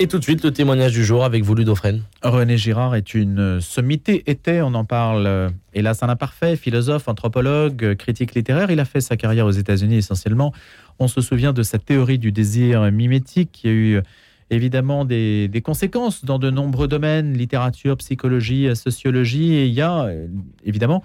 Et tout de suite, le témoignage du jour avec vous, Ludofren. René Girard est une sommité, était, on en parle, hélas un imparfait, philosophe, anthropologue, critique littéraire. Il a fait sa carrière aux États-Unis essentiellement. On se souvient de sa théorie du désir mimétique qui a eu évidemment des, des conséquences dans de nombreux domaines, littérature, psychologie, sociologie. Et il y a euh, évidemment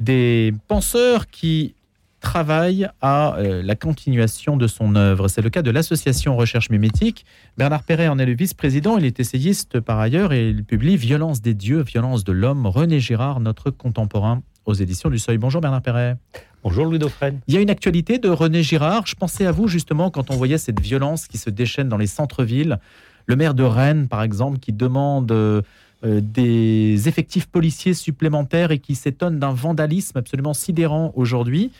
des penseurs qui travaille à euh, la continuation de son œuvre. C'est le cas de l'association Recherche Mimétique. Bernard Perret en est le vice-président. Il est essayiste par ailleurs et il publie Violence des dieux, violence de l'homme. René Girard, notre contemporain aux éditions du Seuil. Bonjour Bernard Perret. Bonjour Louis Dauphren. Il y a une actualité de René Girard. Je pensais à vous justement quand on voyait cette violence qui se déchaîne dans les centres-villes. Le maire de Rennes, par exemple, qui demande euh, des effectifs policiers supplémentaires et qui s'étonne d'un vandalisme absolument sidérant aujourd'hui.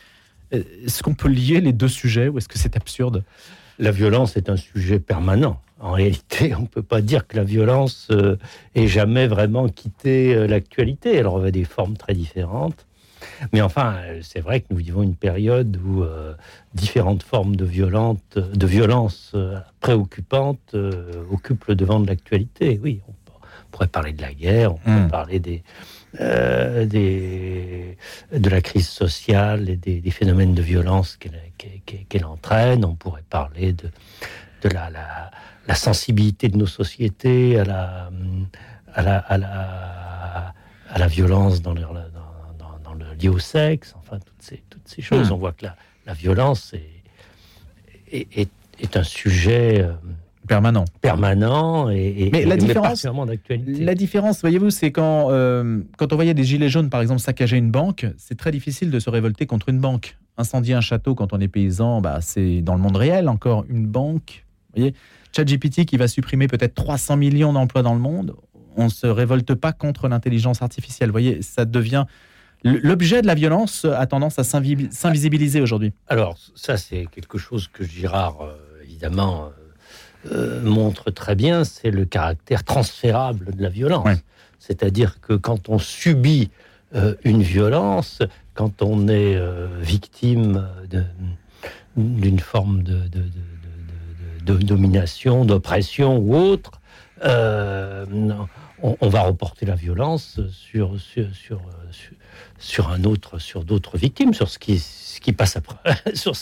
Est-ce qu'on peut lier les deux sujets ou est-ce que c'est absurde? La violence est un sujet permanent. En réalité, on ne peut pas dire que la violence euh, ait jamais vraiment quitté euh, l'actualité. Elle revêt des formes très différentes. Mais enfin, c'est vrai que nous vivons une période où euh, différentes formes de, violente, de violence préoccupantes occupent le devant de l'actualité. Oui, on, pourrait parler de la guerre, on pourrait hmm. parler des, euh, des, de la crise sociale et des, phénomènes de violence qu'elle entraîne. On pourrait parler de, de la, la, sensibilité de nos sociétés à la, à la, à la, à la violence dans le, dans, dans, le lié au sexe, enfin toutes ces, toutes ces choses. Hmm. On voit que la, violence est, est, est, un sujet... Euh, permanent. Permanent et, mais la différence, la différence, voyez-vous, c'est quand euh, quand on voyait des gilets jaunes, par exemple, saccager une banque, c'est très difficile de se révolter contre une banque. Incendier un château quand on est paysan, bah, c'est dans le monde réel encore une banque. Vous voyez, ChatGPT qui va supprimer peut-être 300 millions d'emplois dans le monde, on se révolte pas contre l'intelligence artificielle. Vous voyez, ça devient L'objet de la violence a tendance à s'invisibiliser aujourd'hui. Alors, ça, c'est quelque chose que Girard, euh, évidemment, euh, montre très bien, c'est le caractère transférable de la violence. C'est-à-dire que quand on subit euh, une violence, quand on est euh, victime d'une forme de, de, domination, d'oppression ou autre, on, va reporter la violence sur, sur, sur, sur un autre, sur d'autres victimes, sur ce qui, ce qui passe après, sur,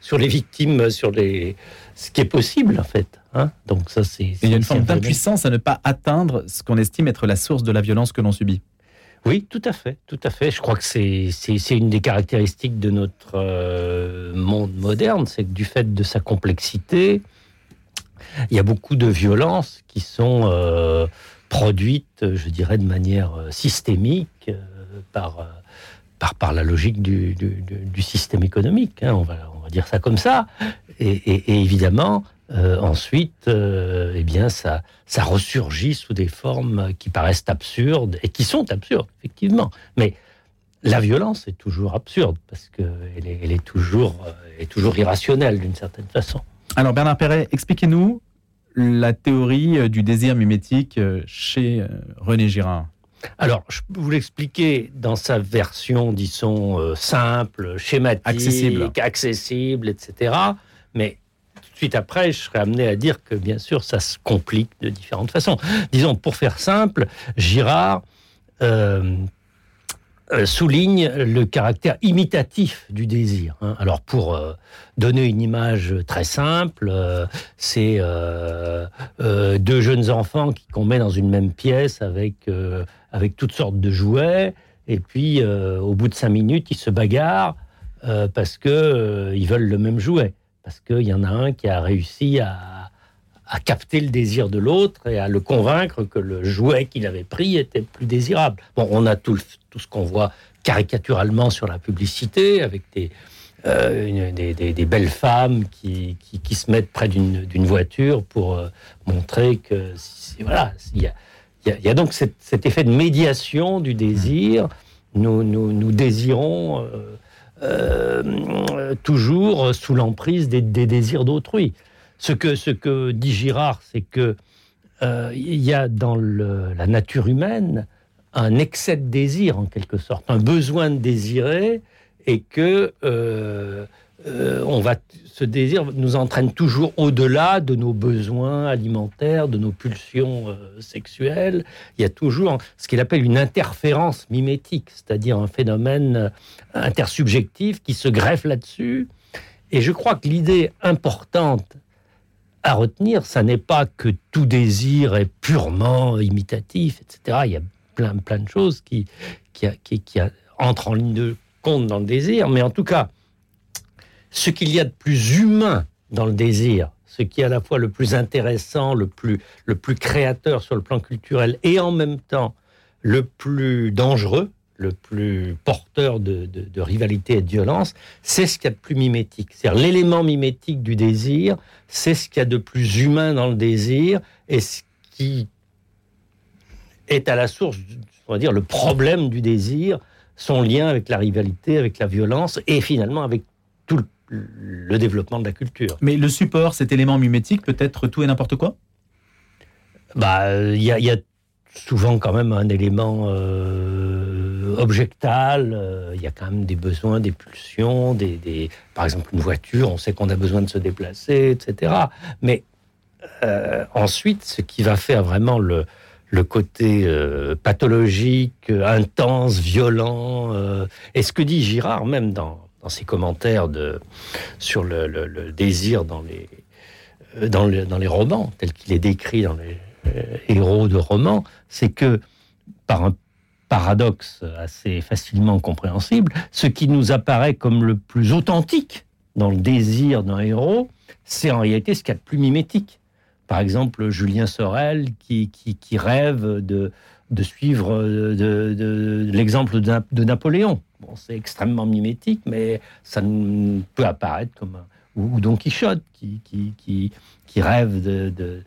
sur les victimes, sur les, ce qui est possible en fait. Hein. Donc ça, c'est. Il y a une forme d'impuissance à ne pas atteindre ce qu'on estime être la source de la violence que l'on subit. Oui, tout à fait, tout à fait. Je crois que c'est une des caractéristiques de notre euh, monde moderne, c'est que du fait de sa complexité, il y a beaucoup de violences qui sont euh, produites, je dirais, de manière euh, systémique par par, la logique du, du, système économique. Hein, on, va, on va dire ça comme ça. Et, évidemment, euh, ensuite, euh, eh bien, ça, ça ressurgit sous des formes qui paraissent absurdes et qui sont absurdes, effectivement. Mais la violence est toujours absurde parce qu'elle elle est, euh, est toujours irrationnelle d'une certaine façon. Alors, Bernard Perret, expliquez-nous la théorie du désir mimétique chez René Girard. Alors, je peux vous l'expliquer dans sa version, disons, simple, schématique, accessible. accessible, etc. Mais tout de suite après, je serais amené à dire que bien sûr, ça se complique de différentes façons. Disons, pour faire simple, Girard euh, euh, souligne le caractère imitatif du désir. Hein. Alors, pour euh, donner une image très simple, c'est deux jeunes enfants qu'on met dans une même pièce avec, avec toutes sortes de jouets, et puis au bout de cinq minutes, ils se bagarrent parce qu'ils veulent le même jouet parce qu'il y en a un qui a réussi à, capter le désir de l'autre et à le convaincre que le jouet qu'il avait pris était plus désirable. Bon, on a tout, tout ce qu'on voit caricaturalement sur la publicité, avec des, euh, des, belles femmes qui, qui, se mettent près d'une voiture pour euh, montrer que voilà, il y a, y a, donc cet, effet de médiation du désir. Nous, nous, désirons. Euh, toujours sous l'emprise des, désirs d'autrui. Ce que, dit Girard, c'est que euh, il y a dans la nature humaine un excès de désir en quelque sorte, un besoin de désirer, et que euh, euh, on va, ce désir nous entraîne toujours au-delà de nos besoins alimentaires, de nos pulsions sexuelles. Il y a toujours ce qu'il appelle une interférence mimétique, c'est-à-dire un phénomène intersubjectif qui se greffe là-dessus. Et je crois que l'idée importante à retenir, ça n'est pas que tout désir est purement imitatif, etc. Il y a plein, de choses qui, entrent en ligne de compte dans le désir, mais en tout cas, ce qu'il y a de plus humain dans le désir, ce qui est à la fois le plus intéressant, le plus créateur sur le plan culturel et en même temps le plus dangereux, le plus porteur de, rivalité et de violence, c'est ce qu'il y a de plus mimétique. C'est-à-dire l'élément mimétique du désir, c'est ce qu'il y a de plus humain dans le désir et ce qui est à la source, on va dire, le problème du désir, son lien avec la rivalité, avec la violence et finalement avec tout le le développement de la culture. Mais le support, cet élément mimétique, peut être tout et n'importe quoi? Bah, il y, a souvent quand même un élément euh, objectal. Euh, il y a quand même des besoins, des pulsions, des, par exemple une voiture. On sait qu'on a besoin de se déplacer, etc. Mais euh, ensuite, ce qui va faire vraiment le, le côté pathologique, intense, violent, et ce que dit Girard même dans dans ses commentaires de, sur le, désir dans les, euh, dans, dans les romans, tel qu'il est décrit dans les euh, héros de romans, c'est que par un paradoxe assez facilement compréhensible, ce qui nous apparaît comme le plus authentique dans le désir d'un héros, c'est en réalité ce qu'il y a de plus mimétique. Par exemple, Julien Sorel qui, qui, rêve de, de suivre de, l'exemple de, Napoléon. Bon, c'est extrêmement mimétique, mais ça peut apparaître comme un, ou, Don Quichotte qui, qui, qui, rêve de, de,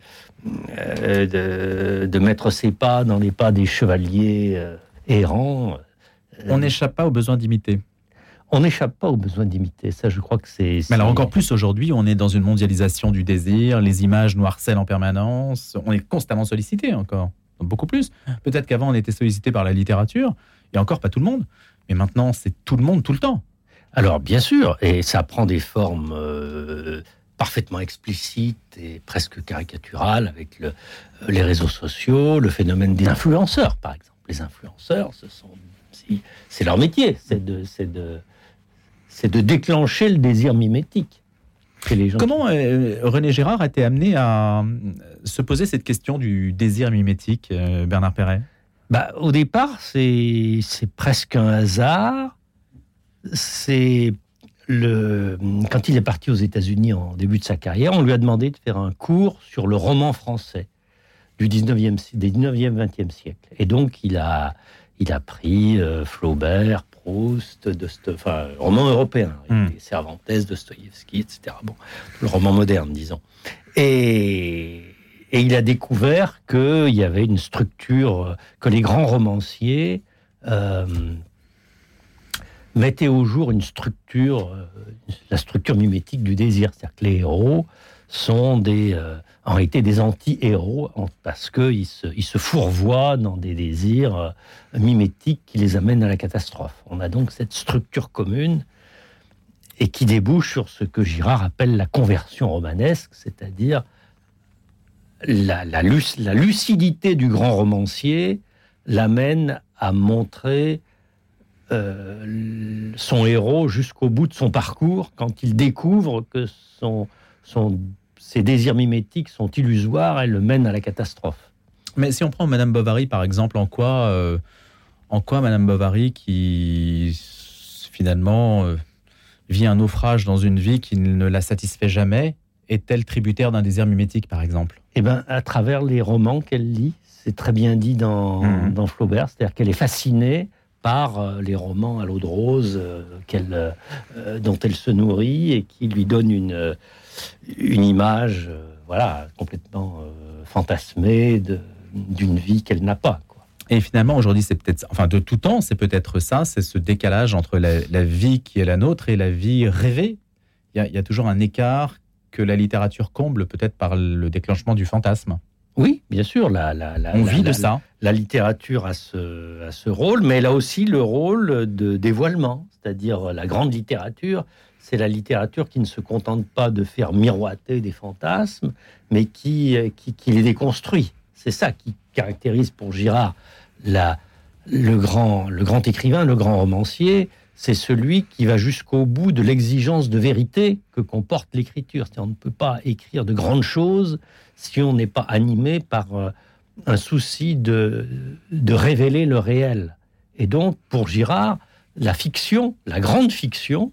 euh, de, mettre ses pas dans les pas des chevaliers euh, errants. On n'échappe pas au besoin d'imiter. On n'échappe pas au besoin d'imiter. Ça, je crois que c'est. Mais alors encore plus aujourd'hui, on est dans une mondialisation du désir. Les images noircellent en permanence. On est constamment sollicité encore beaucoup plus. Peut-être qu'avant, on était sollicité par la littérature, et encore pas tout le monde. Mais maintenant, c'est tout le monde, tout le temps. Alors, bien sûr, et ça prend des formes euh, parfaitement explicites et presque caricaturales avec le, les réseaux sociaux, le phénomène des influenceurs, par exemple. Les influenceurs, ce sont, c'est leur métier, c'est de, de, de déclencher le désir mimétique. Comment euh, René Gérard a été amené à euh, se poser cette question du désir mimétique, euh, Bernard Perret? Bah, Au départ, c'est presque un hasard. C'est le quand il est parti aux États-Unis en début de sa carrière, on lui a demandé de faire un cours sur le roman français du 19e, des 19e, 20e siècle. Et donc, il a, il a pris Flaubert, Proust, de, enfin, roman européen, hmm. Cervantes, Dostoïevski, etc. Bon, le roman moderne, disons. Et, et il a découvert qu'il y avait une structure, que les grands romanciers euh, mettaient au jour une structure, euh, la structure mimétique du désir. C'est-à-dire que les héros sont des, euh, en réalité des anti-héros parce qu'ils se, ils se fourvoient dans des désirs euh, mimétiques qui les amènent à la catastrophe. On a donc cette structure commune et qui débouche sur ce que Girard appelle la conversion romanesque, c'est-à-dire la, la, la, lucidité du grand romancier l'amène à montrer euh, son héros jusqu'au bout de son parcours quand il découvre que son, son ces désirs mimétiques sont illusoires, et le mènent à la catastrophe. Mais si on prend Madame Bovary par exemple, en quoi, euh, en quoi Madame Bovary, qui finalement euh, vit un naufrage dans une vie qui ne la satisfait jamais, est-elle tributaire d'un désir mimétique par exemple? Eh bien, à travers les romans qu'elle lit, c'est très bien dit dans, mmh. dans Flaubert, c'est-à-dire qu'elle est fascinée par euh, les romans à l'eau de rose qu'elle, dont elle se nourrit et qui lui donnent une une image euh, voilà, complètement euh, fantasmée d'une vie qu'elle n'a pas. Et finalement, aujourd'hui, c'est peut-être, enfin, de tout temps, c'est peut-être ça, c'est ce décalage entre la, vie qui est la nôtre et la vie rêvée. Il y, a, toujours un écart que la littérature comble, peut-être par le déclenchement du fantasme. Oui, bien sûr. La, On vit de ça. La littérature a ce, a ce rôle, mais elle a aussi le rôle de dévoilement, c'est-à-dire la grande littérature c'est la littérature qui ne se contente pas de faire miroiter des fantasmes, mais qui, qui, qui les déconstruit. C'est ça qui caractérise pour Girard la, le, grand, le grand écrivain, le grand romancier, c'est celui qui va jusqu'au bout de l'exigence de vérité que comporte l'écriture. On ne peut pas écrire de grandes choses si on n'est pas animé par euh, un souci de, de révéler le réel. Et donc, pour Girard, la fiction, la grande fiction,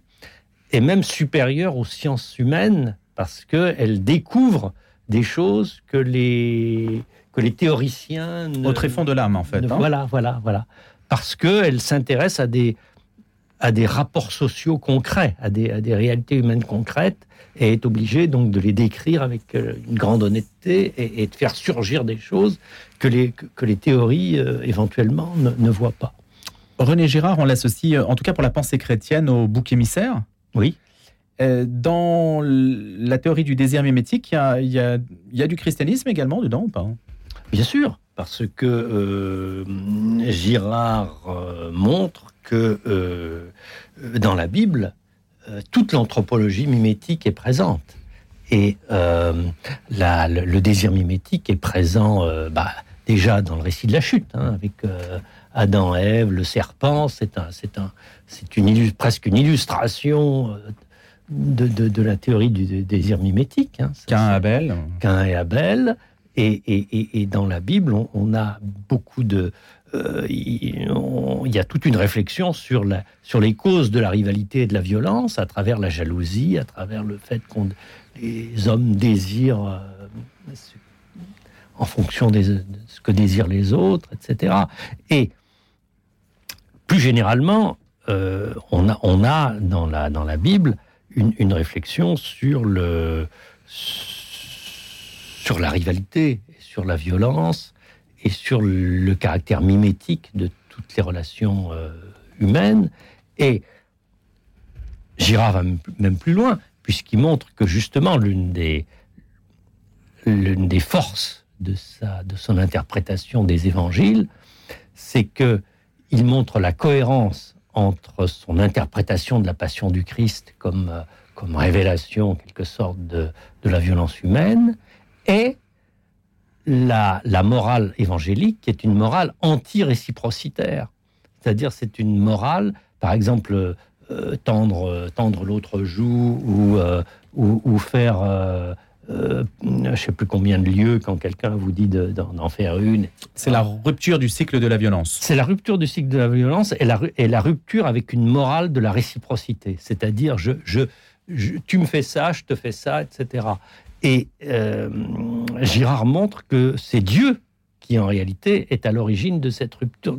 est même supérieure aux sciences humaines parce qu'elle découvre des choses que les, que les théoriciens... Au tréfonds de l'âme, en fait. Hein. Voilà, voilà, voilà. Parce qu'elle s'intéresse à des, à des rapports sociaux concrets, à des, à des réalités humaines concrètes, et est obligée donc de les décrire avec euh, une grande honnêteté et, de faire surgir des choses que les, que, les théories euh, éventuellement ne, ne, voient pas. René Girard, on l'associe, euh, en tout cas pour la pensée chrétienne, au bouc émissaire. Oui. Dans la théorie du désir mimétique, il y a, y a, y a du christianisme également dedans ou pas? Bien sûr, parce que euh, Girard montre que euh, dans la Bible, toute l'anthropologie mimétique est présente. Et la, le, désir mimétique est présent bah, déjà dans le récit de la chute, hein, avec Adam, Ève, le serpent. C'est un, c'est un, c'est une presque une illustration de, de, de, la théorie du désir mimétique. Hein. Qu'un Abel. Qu'un et Abel. Et, dans la Bible, on, a beaucoup de... Euh, il y a toute une réflexion sur, la, sur les causes de la rivalité et de la violence à travers la jalousie, à travers le fait que les hommes désirent euh, en fonction de ce que désirent les autres, etc. Et plus généralement, euh, on, a, on a dans la, dans la Bible une, réflexion sur le la rivalité, sur la violence et sur le caractère mimétique de toutes les relations euh, humaines. Et Girard va même plus loin, puisqu'il montre que justement l'une des, l'une des forces de, sa, de son interprétation des évangiles, c'est que il montre la cohérence entre son interprétation de la passion du Christ comme, euh, comme révélation, en quelque sorte, de, de la violence humaine, et la, morale évangélique qui est une morale anti-réciprocitaire. C'est-à-dire c'est une morale, par exemple, euh, tendre, tendre l'autre joue ou, euh, ou, faire... Euh, je ne sais plus combien de lieux quand quelqu'un vous dit d'en faire une. C'est la rupture du cycle de la violence. C'est la rupture du cycle de la violence et la, et la rupture avec une morale de la réciprocité. C'est-à-dire, je, je, tu me fais ça, je te fais ça, etc. Et euh, Girard montre que c'est Dieu qui, en réalité, est à l'origine de cette rupture,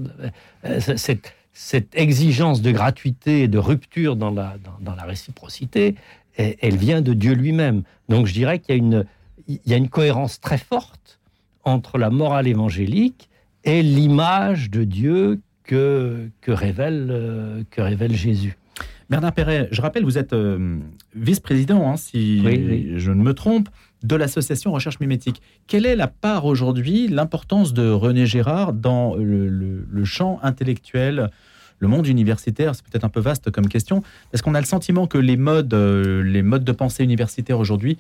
euh, cette, cette, exigence de gratuité et de rupture dans la, réciprocité, elle vient de Dieu lui-même. Donc je dirais qu'il y, a une, cohérence très forte entre la morale évangélique et l'image de Dieu euh, que révèle Jésus. Bernard Perret, je rappelle, vous êtes euh, vice-président, hein, si je ne me trompe, de l'association Recherche Mimétique. Quelle est la part aujourd'hui, l'importance de René Gérard dans le, champ intellectuel le monde universitaire, c'est peut-être un peu vaste comme question, parce qu'on a le sentiment que les modes, euh, les modes de pensée universitaire aujourd'hui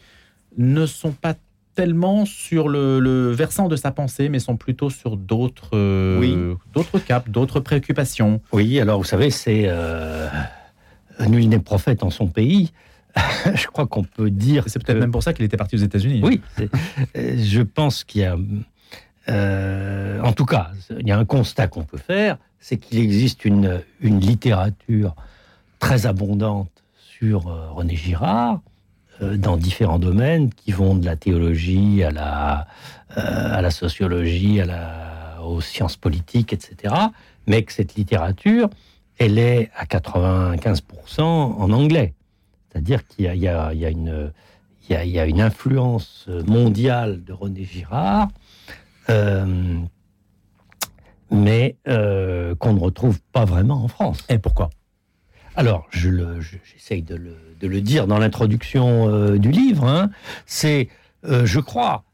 ne sont pas tellement sur le, versant de sa pensée, mais sont plutôt sur d'autres euh, d'autres caps, d'autres préoccupations? Oui, alors vous savez, c'est nul n'est prophète en son pays. je crois qu'on peut dire. C'est peut-être même pour ça qu'il était parti aux États-Unis. Oui, je pense qu'il y a. Euh, en tout cas, il y a un constat qu'on peut faire, c'est qu'il existe une, une, littérature très abondante sur euh, René Girard, euh, dans différents domaines qui vont de la théologie à la, à la sociologie, à la, aux sciences politiques, etc. Mais que cette littérature, elle est à 95% en anglais. C'est-à-dire qu'il y, a, une, une influence mondiale de René Girard, euh, mais euh, qu'on ne retrouve pas vraiment en France. Et pourquoi? Alors, j'essaye de, le, dire dans l'introduction euh, du livre. Hein. C'est, je crois,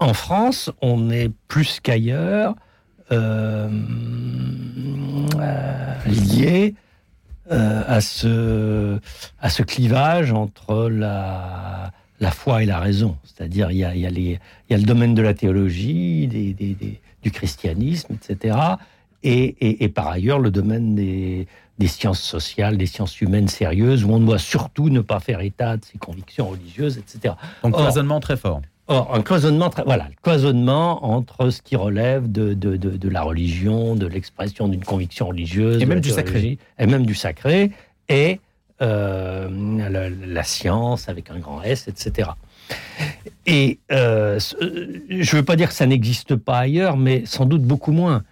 en France, on est plus qu'ailleurs lié à, ce, à ce clivage entre la, la foi et la raison. C'est-à-dire, il y a, il, y a il y a, le domaine de la théologie, des, des, du christianisme, etc. Et, et, et, par ailleurs, le domaine des, des, sciences sociales, des sciences humaines sérieuses, où on doit surtout ne pas faire état de ses convictions religieuses, etc. Donc, cloisonnement très fort. Or, un cloisonnement, voilà, le cloisonnement entre ce qui relève de, de, de, de la religion, de l'expression d'une conviction religieuse, et même du sacré, et même du sacré, et euh, la, la, science avec un grand S, etc. Et euh, je ne veux pas dire que ça n'existe pas ailleurs, mais sans doute beaucoup moins.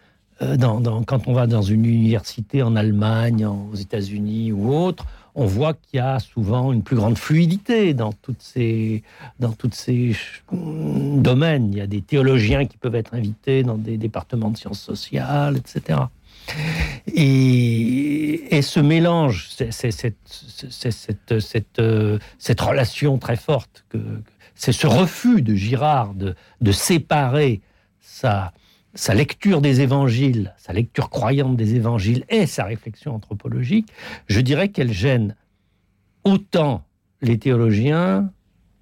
Euh, dans, dans, quand on va dans une université en Allemagne, aux États-Unis ou autre, on voit qu'il y a souvent une plus grande fluidité dans toutes ces, dans toutes ces domaines. Il y a des théologiens qui peuvent être invités dans des départements de sciences sociales, etc. Et, ce mélange, c'est cette, relation très forte, c'est ce refus de Girard de, de séparer sa, sa lecture des évangiles, sa lecture croyante des évangiles et sa réflexion anthropologique, je dirais qu'elle gêne autant les théologiens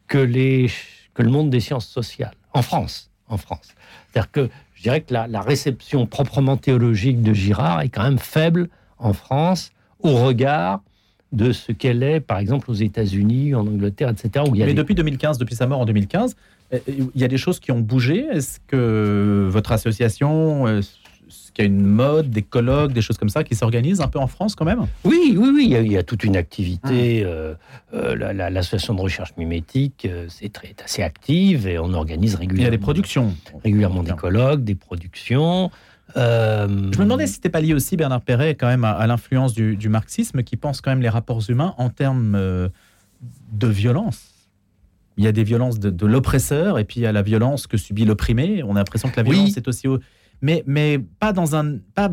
que, les, que le monde des sciences sociales, en France. En France. C'est-à-dire que je dirais que la, la, réception proprement théologique de Girard est quand même faible en France au regard de ce qu'elle est, par exemple, aux États-Unis, en Angleterre, etc. Où il y a Mais depuis 2015, depuis sa mort en 2015, il y a des choses qui ont bougé. Est-ce que votre association, est-ce qu'il y a une mode, des colloques, des choses comme ça qui s'organisent un peu en France quand même? Oui, oui, oui. Il y, a, il y a toute une activité. Mmh. Euh, euh, L'association de recherche mimétique, euh, c'est assez active et on organise régulièrement. Il y a des productions. Régulièrement des colloques, des productions. Euh... Je me demandais si c'était pas lié aussi, Bernard Perret, quand même, à, à l'influence du, du, marxisme qui pense quand même les rapports humains en termes euh, de violence. Il y a des violences de, de l'oppresseur et puis il y a la violence que subit l'opprimé. On a l'impression que la violence oui. est aussi... Au... Mais, mais pas, dans un, pas,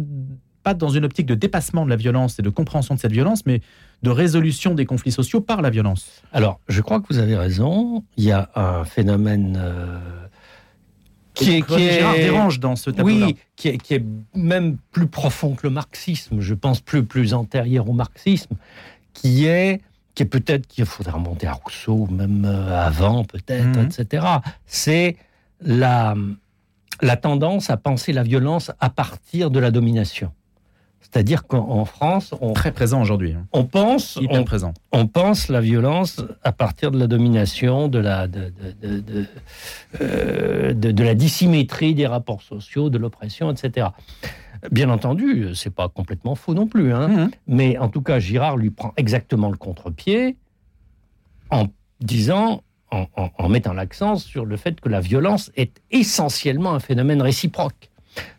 pas dans une optique de dépassement de la violence et de compréhension de cette violence, mais de résolution des conflits sociaux par la violence. Alors, je crois que vous avez raison. Il y a un phénomène... Euh qui est, qui est dérange dans ce tableau Oui, qui est, qui est, même plus profond que le marxisme, je pense plus plus antérieur au marxisme, qui est qui est peut-être qu'il faudrait remonter à Rousseau, même avant peut-être, Mhm. mmh. etc. C'est la la tendance à penser la violence à partir de la domination. C'est-à-dire qu'en France, on, très présent aujourd'hui. On pense, Hyper on, présent. on pense la violence à partir de la domination, de la, de, de, de, euh, de la dissymétrie des rapports sociaux, de l'oppression, etc. Bien entendu, c'est pas complètement faux non plus, hein, Mhm. mmh. mais en tout cas, Girard lui prend exactement le contre-pied en disant en, en, en mettant l'accent sur le fait que la violence est essentiellement un phénomène réciproque.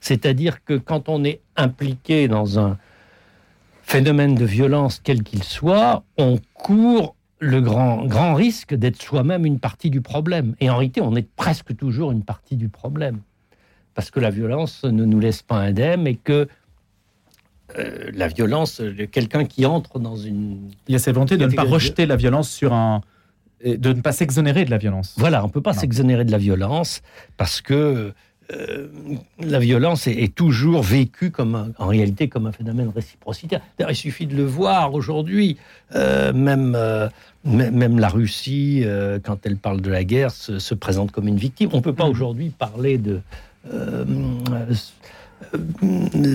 C'est-à-dire que quand on est impliqué dans un phénomène de violence quel qu'il soit, on court le grand, grand risque d'être soi-même une partie du problème. Et en réalité, on est presque toujours une partie du problème. Parce que la violence ne nous laisse pas indemne et que euh, la violence, quelqu'un qui entre dans une... Il y a cette volonté de ne pas rejeter la violence sur un de ne pas s'exonérer de la violence. Voilà, on ne peut pas s'exonérer de la violence parce que euh, la violence est, est, toujours vécue comme un, en réalité comme un phénomène réciprocitaire. Il suffit de le voir aujourd'hui. Euh, même, euh, même la Russie, quand elle parle de la guerre, se, se présente comme une victime. On ne peut pas mmh. aujourd'hui parler de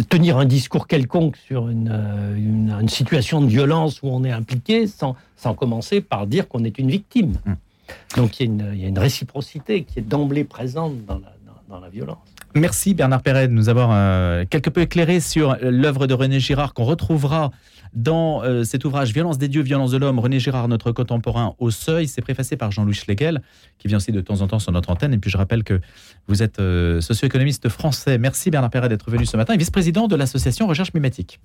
tenir un discours quelconque sur une, euh, une, une, situation de violence où on est impliqué sans, sans commencer par dire qu'on est une victime. Mmh. Donc il y, une, il y, a une réciprocité qui est d'emblée présente dans la, dans, dans la, violence. Merci Bernard Perret de nous avoir euh, quelque peu éclairé sur l'œuvre de René Girard qu'on retrouvera dans euh, cet ouvrage Violence des dieux, violence de l'homme, René Girard, notre contemporain au seuil. C'est préfacé par Jean-Louis Schlegel, qui vient aussi de temps en temps sur notre antenne. Et puis je rappelle que vous êtes euh, socio-économiste français. Merci Bernard Perret d'être venu ce matin et vice-président de l'association Recherche Mimétique.